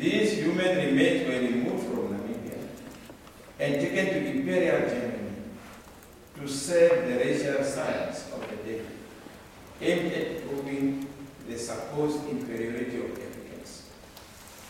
These human remains were removed from Namibia and taken to Imperial Germany to serve the racial science of the day, aimed at proving the supposed inferiority of.